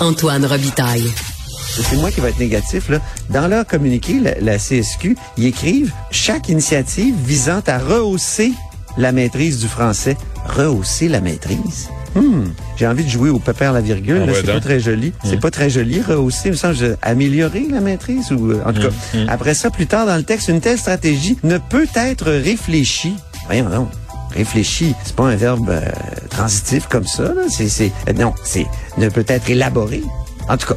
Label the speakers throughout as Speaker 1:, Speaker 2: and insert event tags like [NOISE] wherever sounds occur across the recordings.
Speaker 1: Antoine Robitaille.
Speaker 2: C'est moi qui va être négatif. Là. Dans leur communiqué, la, la CSQ, ils écrivent chaque initiative visant à rehausser la maîtrise du français. Rehausser la maîtrise? Hmm, j'ai envie de jouer au pépère la virgule.
Speaker 3: Ah
Speaker 2: c'est pas très joli. C'est pas très joli. Rehausser, il me semble, améliorer la maîtrise ou euh, en tout cas. Après ça, plus tard dans le texte, une telle stratégie ne peut être réfléchie. Voyons donc. Réfléchi, c'est pas un verbe euh, transitif comme ça. Là. C'est, c'est, euh, non, c'est ne peut être élaboré. En tout cas,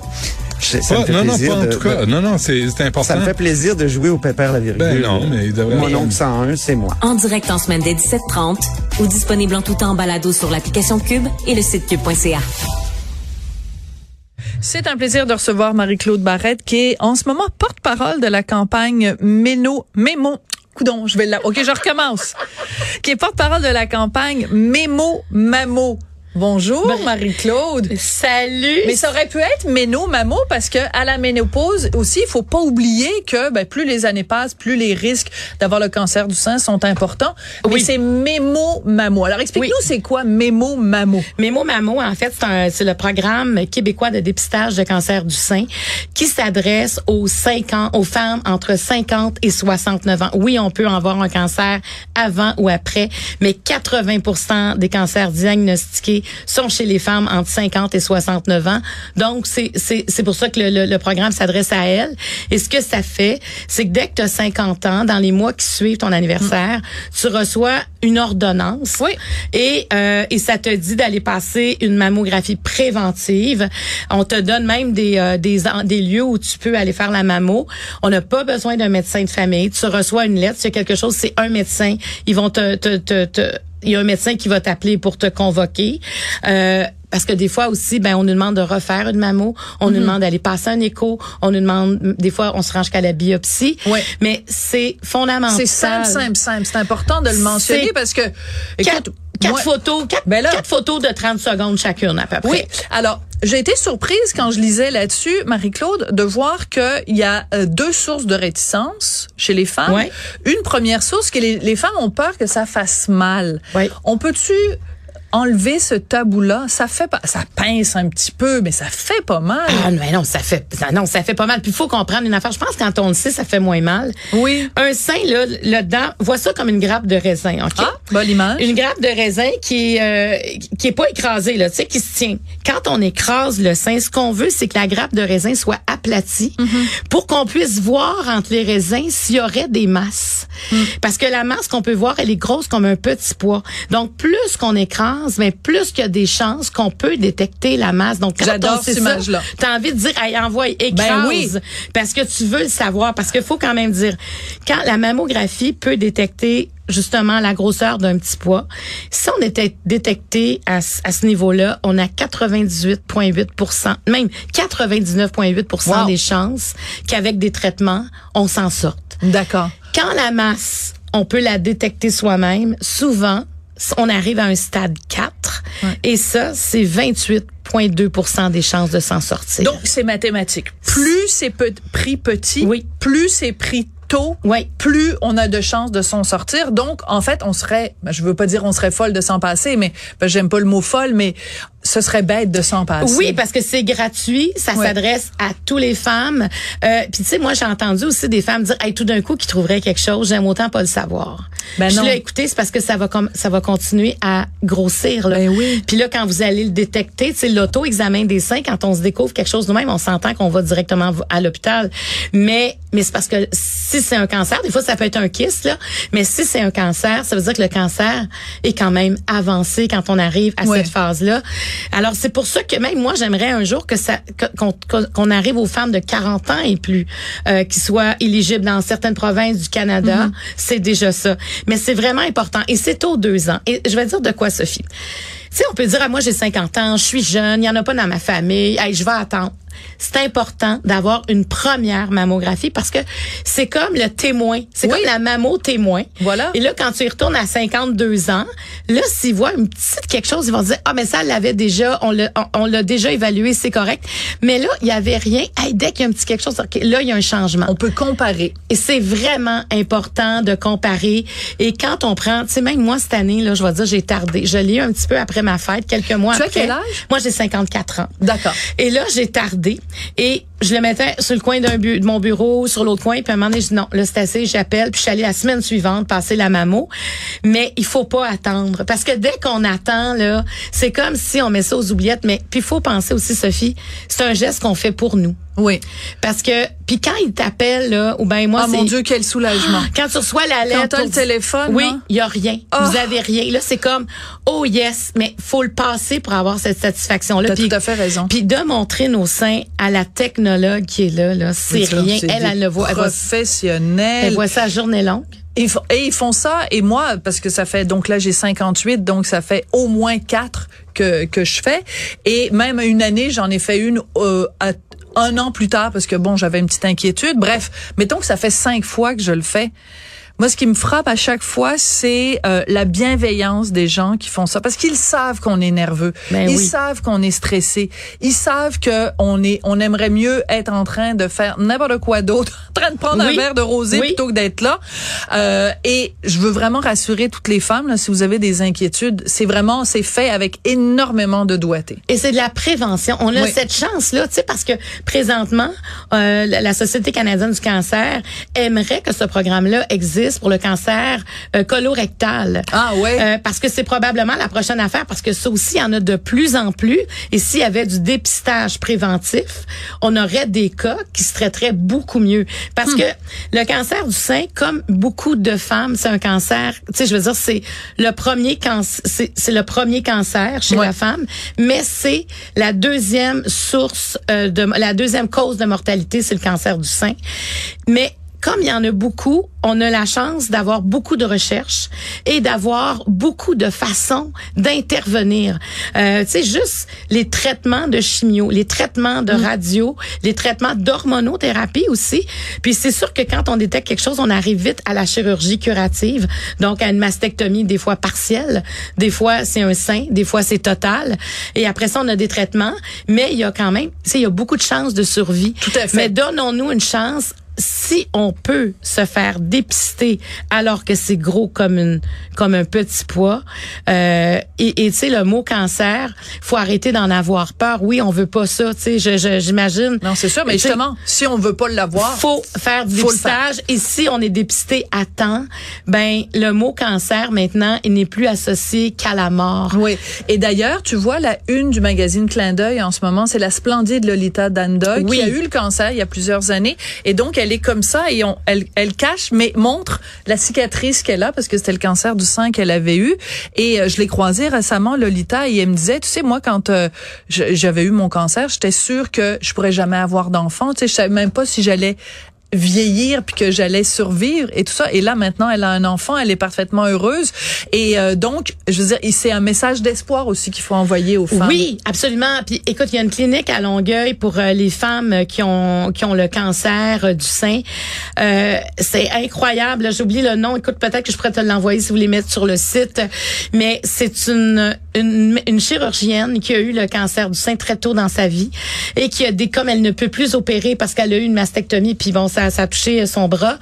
Speaker 2: ça me fait
Speaker 3: non, non,
Speaker 2: plaisir
Speaker 3: pas en
Speaker 2: de-
Speaker 3: tout cas.
Speaker 2: de-
Speaker 3: Non, non, c'est c'est important.
Speaker 2: ça me fait plaisir de jouer au pépère la virgule.
Speaker 3: Ben non, mais il devrait-
Speaker 2: Mon oncle 101, c'est moi.
Speaker 1: En direct en semaine dès 17h30 ou disponible en tout temps en balado sur l'application Cube et le site cube.ca.
Speaker 4: C'est un plaisir de recevoir Marie-Claude Barrette, qui est en ce moment porte-parole de la campagne Méno, Mémo. Coudon, je vais là. OK, je recommence. qui est porte-parole de la campagne Mémo Mamo. Bonjour, Marie-Claude.
Speaker 5: Salut.
Speaker 4: Mais ça aurait pu être méno mamo parce que à la ménopause aussi, il faut pas oublier que ben, plus les années passent, plus les risques d'avoir le cancer du sein sont importants. Mais
Speaker 5: Oui.
Speaker 4: c'est mémo mamo. Alors explique-nous
Speaker 5: Oui.
Speaker 4: c'est quoi mémo mamo.
Speaker 5: Mémo Mamo, en fait, c'est le programme québécois de dépistage de cancer du sein qui s'adresse aux 5 ans, aux femmes entre 50 et 69 ans. Oui, on peut avoir un cancer avant ou après, mais 80% des cancers diagnostiqués sont chez les femmes entre 50 et 69 ans. Donc, c'est c'est c'est pour ça que le, le- le programme s'adresse à elles. Et ce que ça fait, c'est que dès que tu as 50 ans, dans les mois qui suivent ton anniversaire, tu reçois une ordonnance.
Speaker 4: Oui.
Speaker 5: Et, euh, et ça te dit d'aller passer une mammographie préventive. On te donne même des, euh, des, des lieux où tu peux aller faire la mammo. On n'a pas besoin d'un médecin de famille. Tu reçois une lettre. A quelque chose, c'est un médecin. Ils vont te... te, te, te- il y a un médecin qui va t'appeler pour te convoquer. Euh, parce que des fois aussi, ben, on nous demande de refaire une mammo, on nous demande d'aller passer un écho, on nous demande, des fois, on se range qu'à la biopsie.
Speaker 4: Ouais.
Speaker 5: Mais c'est fondamental.
Speaker 4: C'est simple, simple, simple. C'est important de le mentionner parce que écoute,
Speaker 5: quatre
Speaker 4: moi-
Speaker 5: photos, quatre,
Speaker 4: Ben là-
Speaker 5: quatre photos de 30 secondes chacune à peu près.
Speaker 4: Oui. Alors, j'ai été surprise quand je lisais là-dessus, Marie-Claude, de voir qu'il y a euh, deux sources de réticence chez les femmes.
Speaker 5: Ouais.
Speaker 4: Une première source, que les, les femmes ont peur que ça fasse mal.
Speaker 5: Ouais.
Speaker 4: On peut-tu enlever ce tabou-là? Ça fait pas, ça pince un petit peu, mais ça fait pas mal.
Speaker 5: Ah mais non, ça fait ça- non, ça fait pas mal. Puis il faut comprendre une affaire. Je pense que quand on le sait, ça fait moins mal.
Speaker 4: Oui.
Speaker 5: Un sein là, là-dedans, vois ça comme une grappe de raisin, OK?
Speaker 4: Ah, bonne image.
Speaker 5: Une grappe de raisin qui euh, qui est pas écrasée là, tu sais qui se tient. Quand on écrase le sein, ce qu'on veut c'est que la grappe de raisin soit aplatie pour qu'on puisse voir entre les raisins s'il y aurait des masses. Parce que la masse qu'on peut voir, elle est grosse comme un petit pois. Donc plus qu'on écrase, mais plus qu'il y a des chances qu'on peut détecter la masse. Donc quand
Speaker 4: J'adore cette image-là.
Speaker 5: T'as envie de dire, hey, envoie, écrase.
Speaker 4: Ben oui.
Speaker 5: Parce que tu veux le savoir. Parce qu'il faut quand même dire, quand la mammographie peut détecter justement la grosseur d'un petit pois, si on était détecté à, ce- à ce niveau-là, on a 98,8% même 99,8
Speaker 4: Wow.
Speaker 5: des chances qu'avec des traitements, on s'en sorte.
Speaker 4: D'accord.
Speaker 5: Quand la masse, on peut la détecter soi-même, souvent, on arrive à un stade 4 et ça, c'est 28,2% des chances de s'en sortir.
Speaker 4: Donc, c'est mathématique. Plus c'est pe- pris petit,
Speaker 5: Oui.
Speaker 4: plus c'est pris tôt,
Speaker 5: Oui.
Speaker 4: plus on a de chances de s'en sortir. Donc, en fait, on serait, ben, je veux pas dire on serait folle de s'en passer, mais ben, j'aime pas le mot folle, mais ce serait bête de s'en passer.
Speaker 5: Oui, parce que c'est gratuit, ça
Speaker 4: Ouais.
Speaker 5: s'adresse à tous les femmes. Euh, Puis tu sais, moi j'ai entendu aussi des femmes dire, hey, tout d'un coup, qui trouveraient quelque chose, j'aime autant pas le savoir.
Speaker 4: Ben
Speaker 5: Puis
Speaker 4: non.
Speaker 5: là, écoutez, c'est parce que ça va comme ça va continuer à grossir. Là.
Speaker 4: Ben oui.
Speaker 5: Puis là, quand vous allez le détecter, tu sais, l'auto-examen des seins, quand on se découvre quelque chose nous-mêmes, on s'entend qu'on va directement à l'hôpital. Mais mais c'est parce que si c'est un cancer, des fois ça peut être un kyste là, mais si c'est un cancer, ça veut dire que le cancer est quand même avancé quand on arrive à
Speaker 4: Ouais.
Speaker 5: cette phase-là. Alors c'est pour ça que même moi j'aimerais un jour que ça qu'on arrive aux femmes de 40 ans et plus euh, qui soient éligibles dans certaines provinces du Canada,
Speaker 4: Mm-hmm.
Speaker 5: c'est déjà ça. Mais c'est vraiment important et c'est aux deux ans. Et je vais dire de quoi Sophie? Tu sais, on peut dire, ah, moi, j'ai 50 ans, je suis jeune, il y en a pas dans ma famille, hey, je vais attendre. C'est important d'avoir une première mammographie parce que c'est comme le témoin. C'est
Speaker 4: Oui.
Speaker 5: comme la mammo témoin.
Speaker 4: Voilà.
Speaker 5: Et là, quand tu y retournes à 52 ans, là, s'ils voient une petite quelque chose, ils vont se dire, ah, mais ça, elle l'avait déjà, on l'a, on, on l'a déjà évalué, c'est correct. Mais là, il y avait rien. Hey, dès qu'il y a un petit quelque chose, là, il y a un changement.
Speaker 4: On peut comparer.
Speaker 5: Et c'est vraiment important de comparer. Et quand on prend, tu sais, même moi, cette année, là, je vais dire, j'ai tardé. Je l'ai eu un petit peu après ma fête, quelques mois
Speaker 4: Tu as
Speaker 5: après.
Speaker 4: quel âge?
Speaker 5: Moi, j'ai 54 ans.
Speaker 4: D'accord.
Speaker 5: Et là, j'ai tardé. Et je le mettais sur le coin de mon bureau, sur l'autre coin. Puis à un moment donné, je dis non, là, c'est assez, j'appelle. Puis je suis allée la semaine suivante passer la mammo. Mais il faut pas attendre. Parce que dès qu'on attend, là, c'est comme si on met ça aux oubliettes. Mais puis il faut penser aussi, Sophie, c'est un geste qu'on fait pour nous.
Speaker 4: Oui.
Speaker 5: Parce que, puis quand ils t'appellent, là, ou ben moi,
Speaker 4: oh mon Dieu, quel soulagement. [GASPS]
Speaker 5: Quand tu reçois la lettre.
Speaker 4: Quand t'as le téléphone,
Speaker 5: Oui,
Speaker 4: là.
Speaker 5: il y a rien.
Speaker 4: Oh.
Speaker 5: Vous avez rien. Là, c'est comme, oh yes, mais faut le passer pour avoir cette satisfaction-là.
Speaker 4: T'as
Speaker 5: Puis-
Speaker 4: tout à fait raison.
Speaker 5: Puis de montrer nos seins à la technologue qui est là, là, c'est rien. Elle, elle le voit. Elle voit,
Speaker 4: Professionnels.
Speaker 5: elle voit ça à journée longue.
Speaker 4: Et ils font ça, et moi, parce que ça fait, donc là, j'ai 58, donc ça fait au moins quatre que, que je fais. Et même une année, j'en ai fait une euh, à- un an plus tard, parce que bon, j'avais une petite inquiétude. Bref, mettons que ça fait cinq fois que je le fais. Moi, ce qui me frappe à chaque fois, c'est euh, la bienveillance des gens qui font ça, parce qu'ils savent qu'on est nerveux,
Speaker 5: Ben
Speaker 4: ils
Speaker 5: oui.
Speaker 4: savent qu'on est stressé, ils savent que on est, on aimerait mieux être en train de faire n'importe quoi d'autre, [LAUGHS] en train de prendre
Speaker 5: Oui.
Speaker 4: un verre de rosé
Speaker 5: Oui.
Speaker 4: plutôt que d'être là. Euh, et je veux vraiment rassurer toutes les femmes, là, si vous avez des inquiétudes, c'est vraiment, c'est fait avec énormément de doigté.
Speaker 5: Et c'est de la prévention. On a cette chance-là, tu sais, parce que présentement, euh, la Société canadienne du cancer aimerait que ce programme-là existe pour le cancer euh, colorectal.
Speaker 4: Ah ouais.
Speaker 5: Euh, parce que c'est probablement la prochaine affaire, parce que ça aussi, il y en a de plus en plus. Et s'il y avait du dépistage préventif, on aurait des cas qui se traiteraient beaucoup mieux. Parce que le cancer du sein, comme beaucoup de femmes, c'est un cancer, tu sais, je veux dire, c'est le premier cancer, c'est c'est le premier cancer chez
Speaker 4: Ouais.
Speaker 5: la femme, mais c'est la deuxième source euh, de, la deuxième cause de mortalité, c'est le cancer du sein. Mais comme il y en a beaucoup, on a la chance d'avoir beaucoup de recherches et d'avoir beaucoup de façons d'intervenir. Euh, tu sais, juste les traitements de chimio, les traitements de radio, les traitements d'hormonothérapie aussi. Puis c'est sûr que quand on détecte quelque chose, on arrive vite à la chirurgie curative, donc à une mastectomie des fois partielle, des fois c'est un sein, des fois c'est total. Et après ça, on a des traitements, mais il y a quand même, tu sais, il y a beaucoup de chances de survie.
Speaker 4: Tout à fait.
Speaker 5: Mais donnons-nous une chance si on peut se faire dépister alors que c'est gros comme une comme un petit pois euh, et et tu sais le mot cancer faut arrêter d'en avoir peur oui on veut pas ça tu sais je- je- j'imagine
Speaker 4: non, c'est sûr, mais justement, si on veut pas l'avoir,
Speaker 5: faut faire du
Speaker 4: faire.
Speaker 5: dépistage et si on est dépisté à temps ben le mot cancer maintenant il n'est plus associé qu'à la mort
Speaker 4: Oui. Et d'ailleurs, tu vois, la une du magazine Clin d'œil en ce moment, c'est la splendide Lolita Danda
Speaker 5: Oui.
Speaker 4: qui a eu le cancer il y a plusieurs années. Et donc, elle est comme ça et on, elle, elle cache, mais montre la cicatrice qu'elle a parce que c'était le cancer du sein qu'elle avait eu. Et euh, je l'ai croisée récemment, Lolita, et elle me disait, tu sais, moi, quand euh, j'avais eu mon cancer, j'étais sûre que je pourrais jamais avoir d'enfant. Tu sais, je savais même pas si j'allais vieillir puis que j'allais survivre et tout ça et là maintenant elle a un enfant elle est parfaitement heureuse et euh, donc je veux dire c'est un message d'espoir aussi qu'il faut envoyer aux femmes
Speaker 5: Oui, absolument. Puis écoute, il y a une clinique à Longueuil pour euh, les femmes qui ont qui ont le cancer euh, du sein. Euh, c'est incroyable. J'oublie le nom. Écoute, peut-être que je pourrais te l'envoyer si vous voulez mettre sur le site. Mais c'est une, une une chirurgienne qui a eu le cancer du sein très tôt dans sa vie et qui a des comme elle ne peut plus opérer parce qu'elle a eu une mastectomie puis bon ça ça a touché son bras.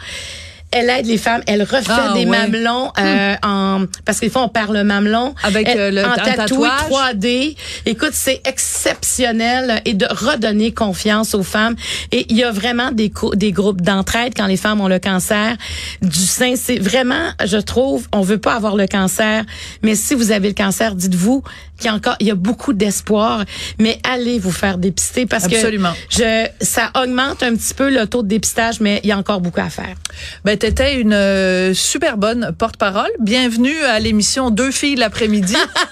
Speaker 5: Elle aide les femmes, elle refait
Speaker 4: Ah,
Speaker 5: des
Speaker 4: ouais.
Speaker 5: mamelons euh, en parce qu'il faut on perd le mamelon
Speaker 4: Avec,
Speaker 5: Elle-
Speaker 4: euh, le-
Speaker 5: en tatouage
Speaker 4: tatouage.
Speaker 5: 3D. Écoute, c'est exceptionnel et de redonner confiance aux femmes. Et il y a vraiment des, des groupes d'entraide quand les femmes ont le cancer du sein. C'est vraiment, je trouve, on veut pas avoir le cancer, mais si vous avez le cancer, dites-vous qu'il y a encore, il y a beaucoup d'espoir. Mais allez vous faire dépister parce
Speaker 4: Absolument.
Speaker 5: que je, ça augmente un petit peu le taux de dépistage, mais il y a encore beaucoup à faire.
Speaker 4: ben t'étais une euh, super bonne porte-parole bienvenue à l'émission deux filles l'après-midi [LAUGHS]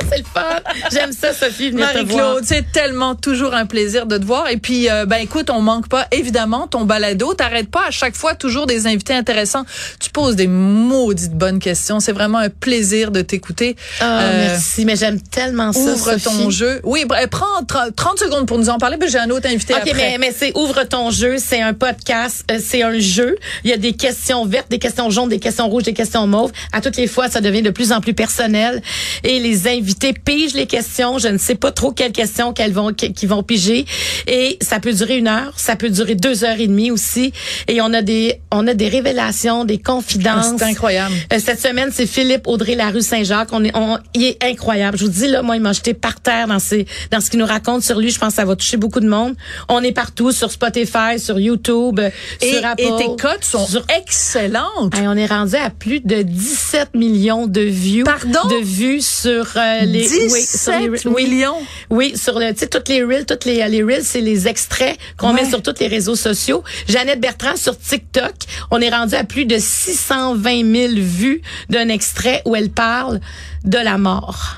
Speaker 4: [LAUGHS]
Speaker 5: c'est le fun. J'aime ça, Sophie, venir te voir.
Speaker 4: Marie-Claude, c'est tellement toujours un plaisir de te voir. Et puis, euh, ben écoute, on manque pas évidemment ton balado. T'arrêtes pas à chaque fois toujours des invités intéressants. Tu poses des maudites bonnes questions. C'est vraiment un plaisir de t'écouter.
Speaker 5: Ah,
Speaker 4: Euh,
Speaker 5: merci, mais j'aime tellement ça,
Speaker 4: Ouvre ton jeu. Oui, ben, prends 30, 30 secondes pour nous en parler. Ben, j'ai un autre invité
Speaker 5: OK,
Speaker 4: après.
Speaker 5: mais, mais c'est Ouvre ton jeu, c'est un podcast, euh, c'est un jeu. Il y a des questions vertes, des questions jaunes, des questions rouges, des questions mauves. À toutes les fois, ça devient de plus en plus personnel. Et les invités pigent les questions. Je ne sais pas trop quelles questions qu'elles vont, qui vont piger. Et ça peut durer une heure, ça peut durer deux heures et demie aussi. Et on a des, on a des révélations, des confidences.
Speaker 4: Ah, c'est incroyable.
Speaker 5: Euh, cette semaine, c'est Philippe Audrey la rue Saint-Jacques. On est, on, il est incroyable. Je vous dis là, moi, il m'a jeté par terre dans ses, dans ce qu'il nous raconte sur lui. Je pense que ça va toucher beaucoup de monde. On est partout sur Spotify, sur YouTube, euh,
Speaker 4: et,
Speaker 5: sur Apple.
Speaker 4: et tes cotes sont
Speaker 5: sur-
Speaker 4: excellentes.
Speaker 5: Hey, on est rendu à plus de 17 millions de views.
Speaker 4: Pardon?
Speaker 5: De vues sur euh, les,
Speaker 4: 17
Speaker 5: oui, sur les, oui.
Speaker 4: millions.
Speaker 5: Oui, sur le, tu sais, toutes les reels, toutes les, les reels, c'est les extraits qu'on
Speaker 4: Ouais.
Speaker 5: met sur tous les réseaux sociaux. Jeannette Bertrand sur TikTok, on est rendu à plus de 620 000 vues d'un extrait où elle parle de la mort.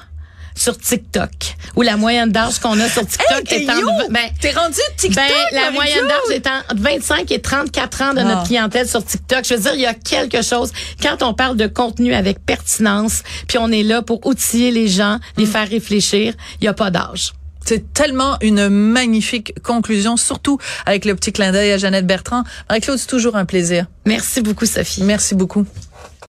Speaker 5: Sur TikTok, où la moyenne d'âge qu'on a sur TikTok
Speaker 4: Hey,
Speaker 5: est en, ben,
Speaker 4: T'es rendu TikTok,
Speaker 5: ben, la moyenne d'âge est entre 25 et 34 ans de
Speaker 4: Ah.
Speaker 5: notre clientèle sur TikTok. Je veux dire, il y a quelque chose. Quand on parle de contenu avec pertinence, puis on est là pour outiller les gens, les
Speaker 4: Mm.
Speaker 5: faire réfléchir, il n'y a pas d'âge.
Speaker 4: C'est tellement une magnifique conclusion, surtout avec le petit clin d'œil à Jeannette Bertrand. Marie-Claude, c'est toujours un plaisir.
Speaker 5: Merci beaucoup, Sophie.
Speaker 4: Merci beaucoup.